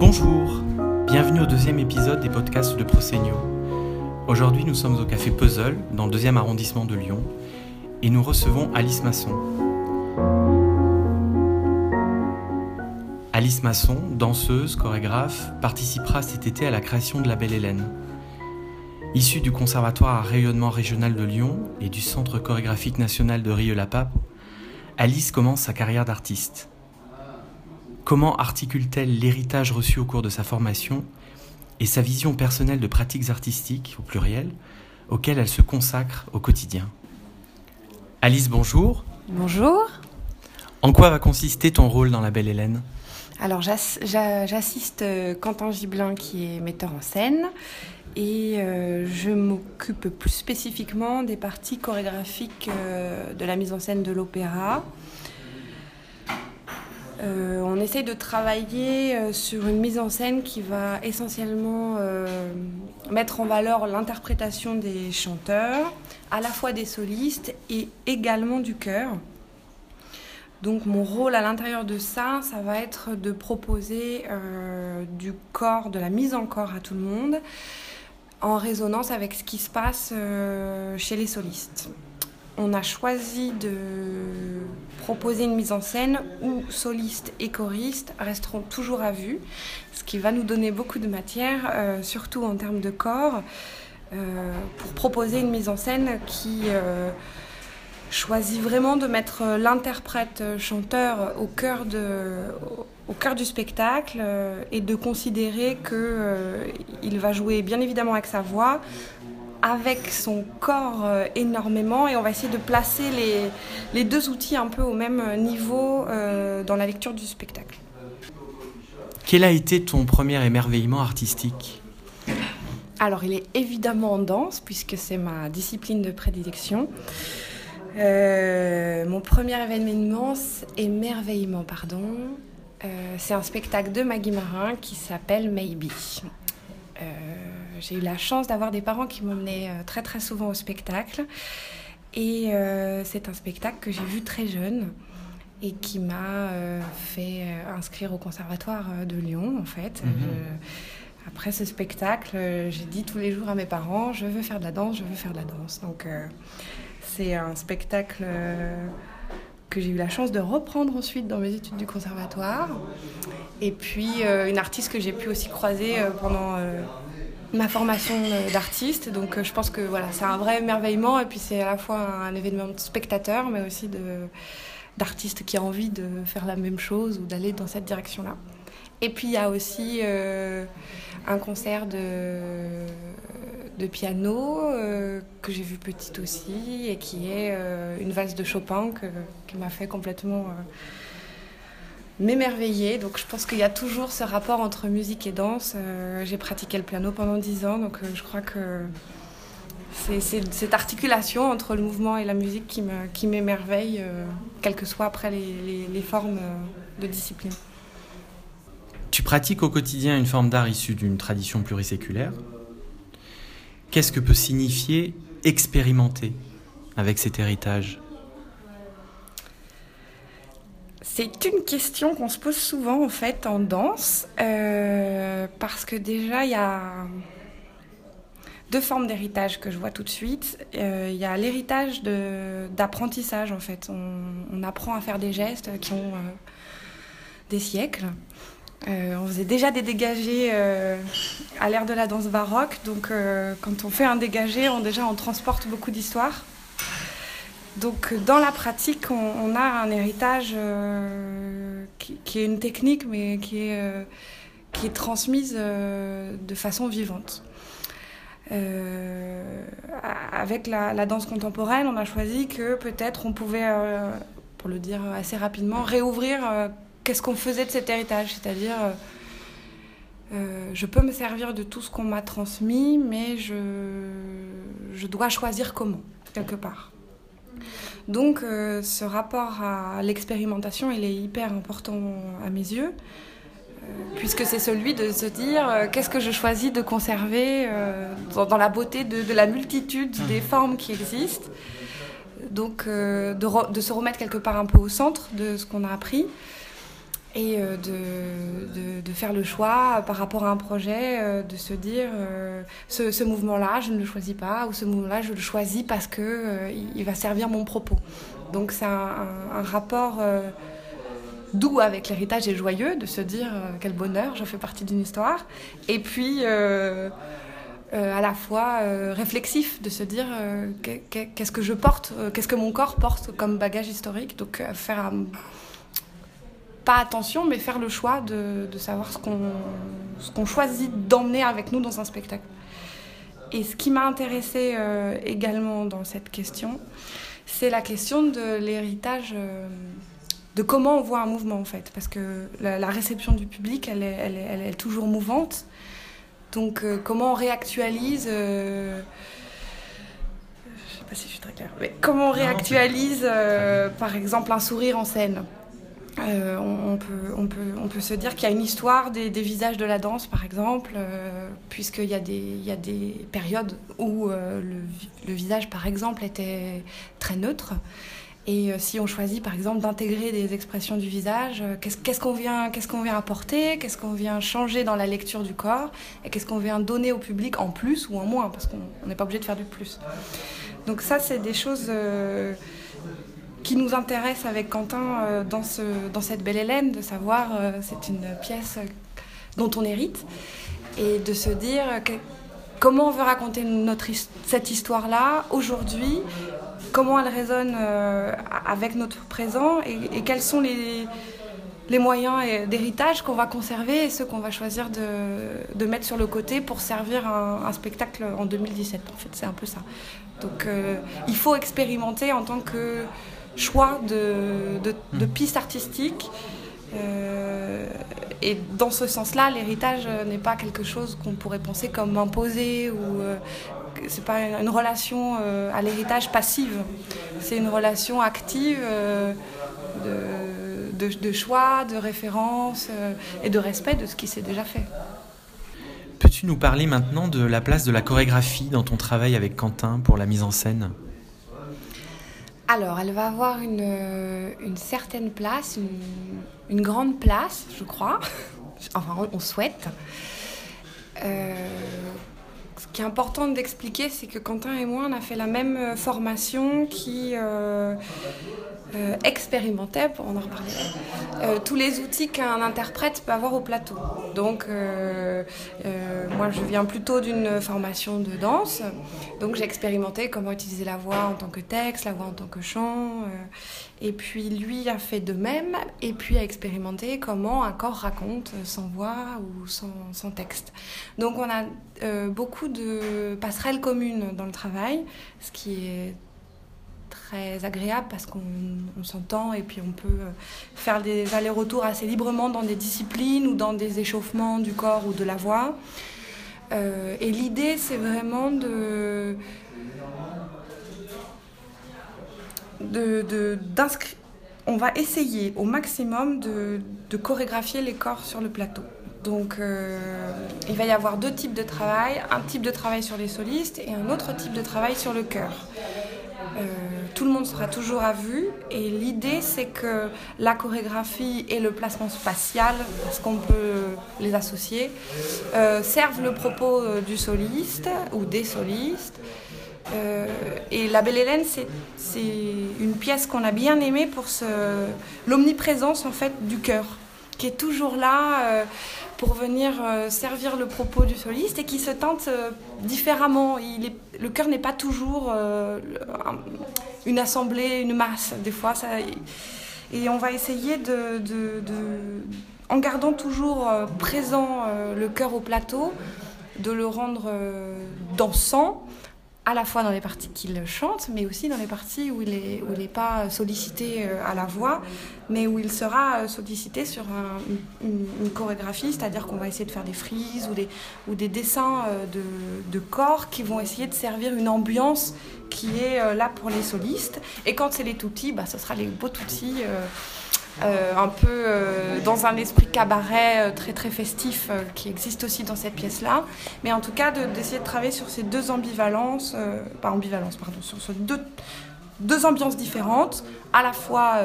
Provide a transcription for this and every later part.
Bonjour, bienvenue au deuxième épisode des podcasts de Prosegno. Aujourd'hui, nous sommes au café Puzzle, dans le deuxième arrondissement de Lyon, et nous recevons Alice Masson. Alice Masson, danseuse, chorégraphe, participera cet été à la création de la Belle Hélène. Issue du Conservatoire à rayonnement régional de Lyon et du Centre chorégraphique national de Rieux-la-Pape, Alice commence sa carrière d'artiste. Comment articule-t-elle l'héritage reçu au cours de sa formation et sa vision personnelle de pratiques artistiques, au pluriel, auxquelles elle se consacre au quotidien? Alice, bonjour. Bonjour. En quoi va consister ton rôle dans La Belle Hélène? Alors j'assiste euh, Quentin Gibelin qui est metteur en scène et euh, je m'occupe plus spécifiquement des parties chorégraphiques euh, de la mise en scène de l'opéra. Euh, on essaye de travailler sur une mise en scène qui va essentiellement mettre en valeur l'interprétation des chanteurs, à la fois des solistes et également du chœur. Donc mon rôle à l'intérieur de ça, ça va être de proposer du corps, de la mise en corps à tout le monde, en résonance avec ce qui se passe euh, chez les solistes. On a choisi de proposer une mise en scène où solistes et choristes resteront toujours à vue, ce qui va nous donner beaucoup de matière, euh, surtout en termes de corps, euh, pour proposer une mise en scène qui choisit vraiment de mettre l'interprète chanteur au cœur du spectacle euh, et de considérer qu'il euh, il va jouer bien évidemment avec sa voix, avec son corps euh, énormément et on va essayer de placer les, les, deux outils un peu au même niveau dans la lecture du spectacle. Quel a été ton premier émerveillement artistique? Alors il est évidemment en danse puisque c'est ma discipline de prédilection. mon premier événement, émerveillement, pardon, euh, c'est un spectacle de Maggie Marin qui s'appelle Maybe. Euh, j'ai eu la chance d'avoir des parents qui m'emmenaient euh, très très souvent au spectacle. Et c'est un spectacle que j'ai vu très jeune et qui m'a fait inscrire au conservatoire de Lyon en fait. Mhm. après ce spectacle, j'ai dit tous les jours à mes parents, je veux faire de la danse, je veux faire de la danse. Donc c'est un spectacle que j'ai eu la chance de reprendre ensuite dans mes études du conservatoire. Et puis euh, une artiste que j'ai pu aussi croiser euh, pendant euh, ma formation d'artiste. Donc je pense que voilà, c'est un vrai émerveillement et puis c'est à la fois un, événement de spectateur mais aussi de d'artiste qui a envie de faire la même chose ou d'aller dans cette direction-là. Et puis il y a aussi un concert de de piano euh, que j'ai vu petite aussi et qui est euh, une valse de Chopin qui m'a fait complètement euh, m'émerveiller. Donc je pense qu'il y a toujours ce rapport entre musique et danse. j'ai pratiqué le piano pendant dix ans, donc je crois que c'est cette articulation entre le mouvement et la musique qui m'émerveille, qui quelles que soient après les, les formes de discipline. Tu pratiques au quotidien une forme d'art issue d'une tradition pluriséculaire Qu'est-ce que peut signifier expérimenter avec cet héritage? C'est une question qu'on se pose souvent en fait en danse, euh, parce que déjà il y a deux formes d'héritage que je vois tout de suite. Euh, il y a l'héritage d'apprentissage en fait. On, apprend à faire des gestes qui ont euh, des siècles. On faisait déjà des dégagés à l'ère de la danse baroque, donc quand on fait un dégagé, on, déjà on transporte beaucoup d'histoires. Donc dans la pratique, on, a un héritage qui, est une technique, mais qui est, est transmise de façon vivante. avec la, danse contemporaine, on a choisi que peut-être on pouvait, pour le dire assez rapidement, réouvrir qu'est-ce qu'on faisait de cet héritage C'est-à-dire, euh, euh, je peux me servir de tout ce qu'on m'a transmis, mais je dois choisir comment, quelque part. Donc, euh, ce rapport à l'expérimentation, il est hyper important à mes yeux, puisque c'est celui de se dire qu'est-ce que je choisis de conserver dans, la beauté de, de, la multitude des mmh. formes qui existent. Donc, de, de, se remettre quelque part un peu au centre de ce qu'on a appris et euh, de, de, faire le choix par rapport à un projet, euh, de se dire euh, ce, mouvement-là, je ne le choisis pas, ou ce mouvement-là, je le choisis parce que il va servir mon propos. Donc c'est un, un, rapport doux avec l'héritage et joyeux, de se dire quel bonheur, je fais partie d'une histoire, et puis à la fois réflexif, de se dire qu'est-ce que je porte, qu'est-ce que mon corps porte comme bagage historique, donc faire un pas attention, mais faire le choix de, de savoir ce qu'on choisit d'emmener avec nous dans un spectacle. Et ce qui m'a intéressé euh, également dans cette question, c'est la question de l'héritage, euh, de comment on voit un mouvement en fait. Parce que la, réception du public, elle est, elle est, elle est toujours mouvante. Donc euh, comment on réactualise... je sais pas si je suis très claire. Mais comment on réactualise, par exemple, un sourire en scène? Euh, on, peut, on, peut, on peut se dire qu'il y a une histoire des, visages de la danse, par exemple, euh, puisqu'il y, y a des périodes où euh, le, visage, par exemple, était très neutre. Et si on choisit, par exemple, d'intégrer des expressions du visage, qu'est-ce qu'on vient, vient apporter, qu'est-ce qu'on vient changer dans la lecture du corps, et qu'est-ce qu'on vient donner au public en plus ou en moins, parce qu'on n'est pas obligé de faire du plus. Donc ça, c'est des choses qui nous intéresse avec Quentin euh, dans, ce, dans cette belle Hélène, de savoir euh, c'est une pièce dont on hérite, et de se dire comment on veut raconter notre, cette histoire-là aujourd'hui, comment elle résonne euh, avec notre présent, et, quels sont les, les moyens d'héritage qu'on va conserver et ceux qu'on va choisir de, mettre sur le côté pour servir un spectacle en 2017. En fait, c'est un peu ça. Donc, il faut expérimenter en tant que choix de, de, hmm. pistes artistiques. Euh, et dans ce sens-là, l'héritage n'est pas quelque chose qu'on pourrait penser comme imposé ou euh, c'est pas une relation euh, à l'héritage passive. C'est une relation active de, de, choix, de référence et de respect de ce qui s'est déjà fait. Peux-tu nous parler maintenant de la place de la chorégraphie dans ton travail avec Quentin pour la mise en scène? Alors, elle va avoir une, euh, certaine place, une, grande place, je crois. enfin, on, souhaite. Euh, ce qui est important d'expliquer, c'est que Quentin et moi, on a fait la même euh, formation qui euh, euh, expérimentait, pour en reparler, tous les outils qu'un interprète peut avoir au plateau. Donc, moi, je viens plutôt d'une formation de danse, donc j'ai expérimenté comment utiliser la voix en tant que texte, la voix en tant que chant. Et puis lui a fait de même, et puis a expérimenté comment un corps raconte sans voix ou sans, sans texte. Donc on a beaucoup de passerelles communes dans le travail, ce qui est très agréable parce qu'on s'entend et puis on peut euh, faire des allers-retours assez librement dans des disciplines ou dans des échauffements du corps ou de la voix. Euh, et l'idée, c'est vraiment de de, on va essayer au maximum de, chorégraphier les corps sur le plateau. Donc euh, il va y avoir deux types de travail, un type de travail sur les solistes et un autre type de travail sur le chœur. Euh, tout le monde sera toujours à vue et l'idée c'est que la chorégraphie et le placement spatial, parce qu'on peut les associer, euh, servent le propos du soliste ou des solistes et La Belle Hélène, c'est une pièce qu'on a bien aimée pour l'omniprésence en fait du cœur, qui est toujours là euh, pour venir euh, servir le propos du soliste et qui se tente différemment. Il le cœur n'est pas toujours une assemblée, une masse. Des fois, et on va essayer de, en gardant toujours présent le cœur au plateau, de le rendre dansant à la fois dans les parties qu'il chante, mais aussi dans les parties où il n'est pas sollicité euh, à la voix, mais où il sera euh, sollicité sur une, chorégraphie, c'est-à-dire qu'on va essayer de faire des frises ou des, ou des dessins euh, de, de, corps qui vont essayer de servir une ambiance qui est là pour les solistes. Et quand c'est les toutis, bah, ce sera les beaux toutis. Un peu euh, dans un esprit cabaret euh, très très festif qui existe aussi dans cette pièce-là. Mais en tout cas, d'essayer de, travailler sur ces deux ambivalences, pas ambivalence, pardon, sur, deux, deux, ambiances différentes, à la fois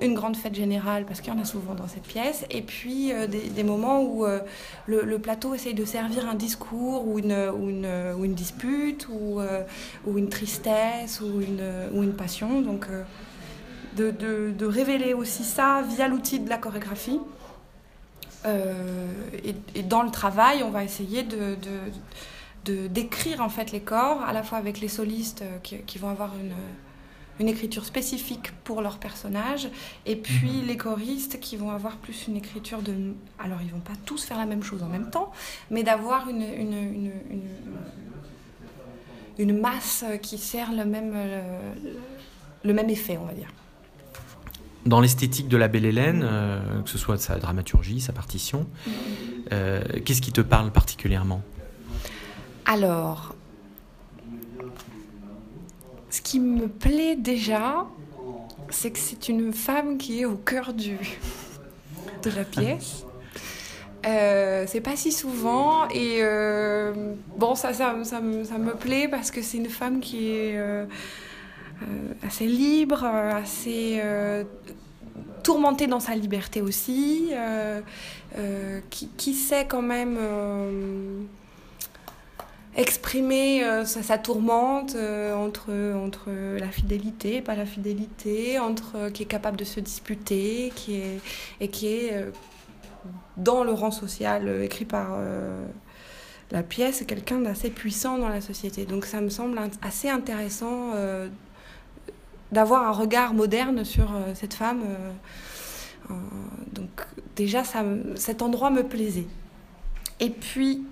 une grande fête générale, parce qu'il y en a souvent dans cette pièce, et puis des, moments où le, plateau essaye de servir un discours ou une, ou une, ou une dispute ou, ou, une tristesse ou une, ou une passion. Donc de, de, de, révéler aussi ça via l'outil de la chorégraphie. Et, et, dans le travail, on va essayer de, de d'écrire en fait les corps, à la fois avec les solistes euh, qui, qui vont avoir une, une, écriture spécifique pour leur personnage, et puis mhm. les choristes qui vont avoir plus une écriture de... Alors ils vont pas tous faire la même chose en même temps, mais d'avoir une, une, une, masse qui sert le même, euh, le, même effet, on va dire. Dans l'esthétique de la Belle Hélène, euh, que ce soit sa dramaturgie, sa partition, mhm. qu'est-ce qui te parle particulièrement? Alors, ce qui me plaît déjà, c'est que c'est une femme qui est au cœur du, de la pièce. Euh, c'est pas si souvent et euh, bon ça ça, ça, me plaît parce que c'est une femme qui est euh, assez libre, assez tourmentée dans sa liberté aussi, qui, sait quand même exprimer euh, sa, tourmente euh, entre, entre la fidélité pas la fidélité, entre euh, qui est capable de se disputer, qui est, et qui est dans le rang social écrit par la pièce, quelqu'un d'assez puissant dans la société. Donc ça me semble assez intéressant d'avoir un regard moderne sur cette femme. donc déjà, ça, cet endroit me plaisait. Et puis,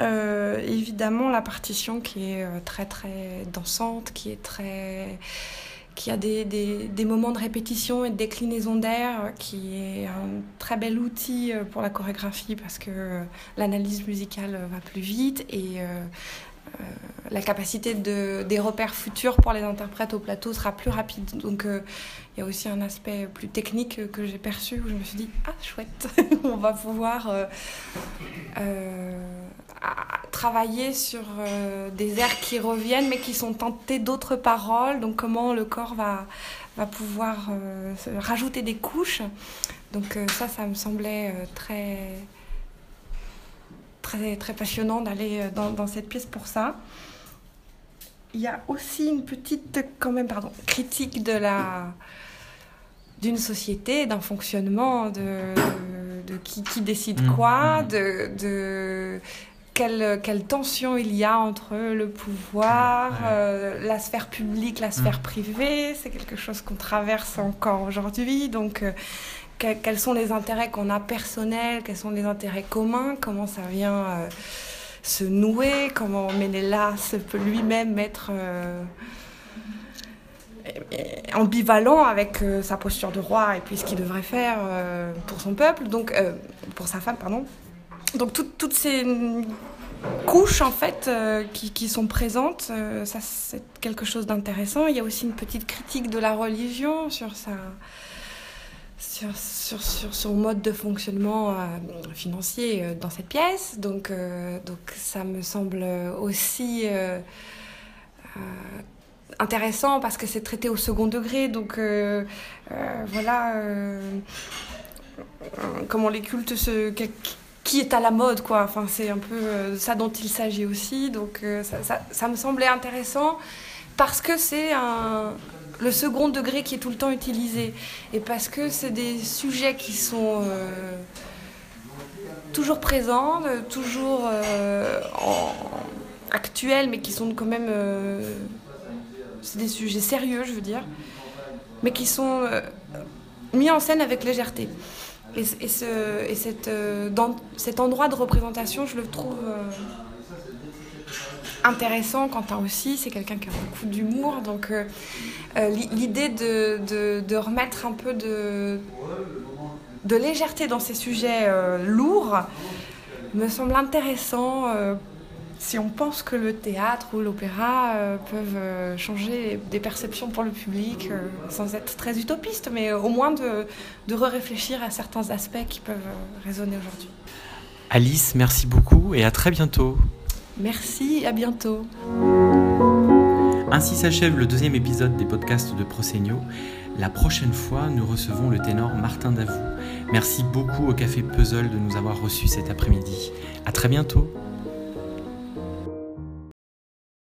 euh, évidemment, la partition qui est euh, très très dansante, qui est très qui a des, des, des, moments de répétition et de déclinaison d'air, qui est un très bel outil euh, pour la chorégraphie parce que l'analyse musicale va plus vite et la capacité de, des repères futurs pour les interprètes au plateau sera plus rapide. Donc il y a aussi un aspect plus technique que j'ai perçu où je me suis dit, ah chouette, on va pouvoir travailler sur euh, des airs qui reviennent mais qui sont tentés d'autres paroles. Donc comment le corps va, va pouvoir euh, rajouter des couches. Donc euh, ça, ça me semblait très, très, très passionnant d'aller dans, dans, cette pièce pour ça. Il y a aussi une petite quand même pardon, critique de la d'une société, d'un fonctionnement, de, de, qui, qui, décide mmh. quoi, mmh. de, de quelle, quelle, tension il y a entre le pouvoir, euh, la sphère publique, la sphère privée. C'est quelque chose qu'on traverse encore aujourd'hui. Donc, euh, quels sont les intérêts qu'on a personnels, quels sont les intérêts communs, comment ça vient euh, se nouer, comment Ménélas peut lui-même être ambivalent avec sa posture de roi et puis ce qu'il devrait faire pour son peuple, donc pour sa femme, pardon. Donc toutes ces couches en fait euh, qui, qui, sont présentes, euh, ça c'est quelque chose d'intéressant. Il y a aussi une petite critique de la religion sur sa sur, sur, sur son mode de fonctionnement euh, financier dans cette pièce. Donc, donc ça me semble aussi intéressant parce que c'est traité au second degré. Donc voilà comment les cultes se qui est à la mode, quoi. Enfin, c'est un peu euh, ça dont il s'agit aussi. Donc, euh, ça, ça, me semblait intéressant parce que c'est un, le second degré qui est tout le temps utilisé et parce que c'est des sujets qui sont euh, toujours présents, toujours en, actuels, mais qui sont quand même. c'est des sujets sérieux, je veux dire, mais qui sont mis en scène avec légèreté. Et, euh, cet endroit de représentation, je le trouve euh, intéressant. Quentin aussi, c'est quelqu'un qui a beaucoup d'humour. Donc euh, l'idée de, de, remettre un peu de, de légèreté dans ces sujets lourds me semble intéressant si on pense que le théâtre ou l'opéra euh, peuvent euh, changer des perceptions pour le public, euh, sans être très utopiste, mais au moins de, de réfléchir à certains aspects qui peuvent résonner aujourd'hui. Alice, merci beaucoup et à très bientôt. Merci, à bientôt. Ainsi s'achève le deuxième épisode des podcasts de Prosegno. La prochaine fois, nous recevons le ténor Martin Davout. Merci beaucoup au Café Puzzle de nous avoir reçus cet après-midi. À très bientôt.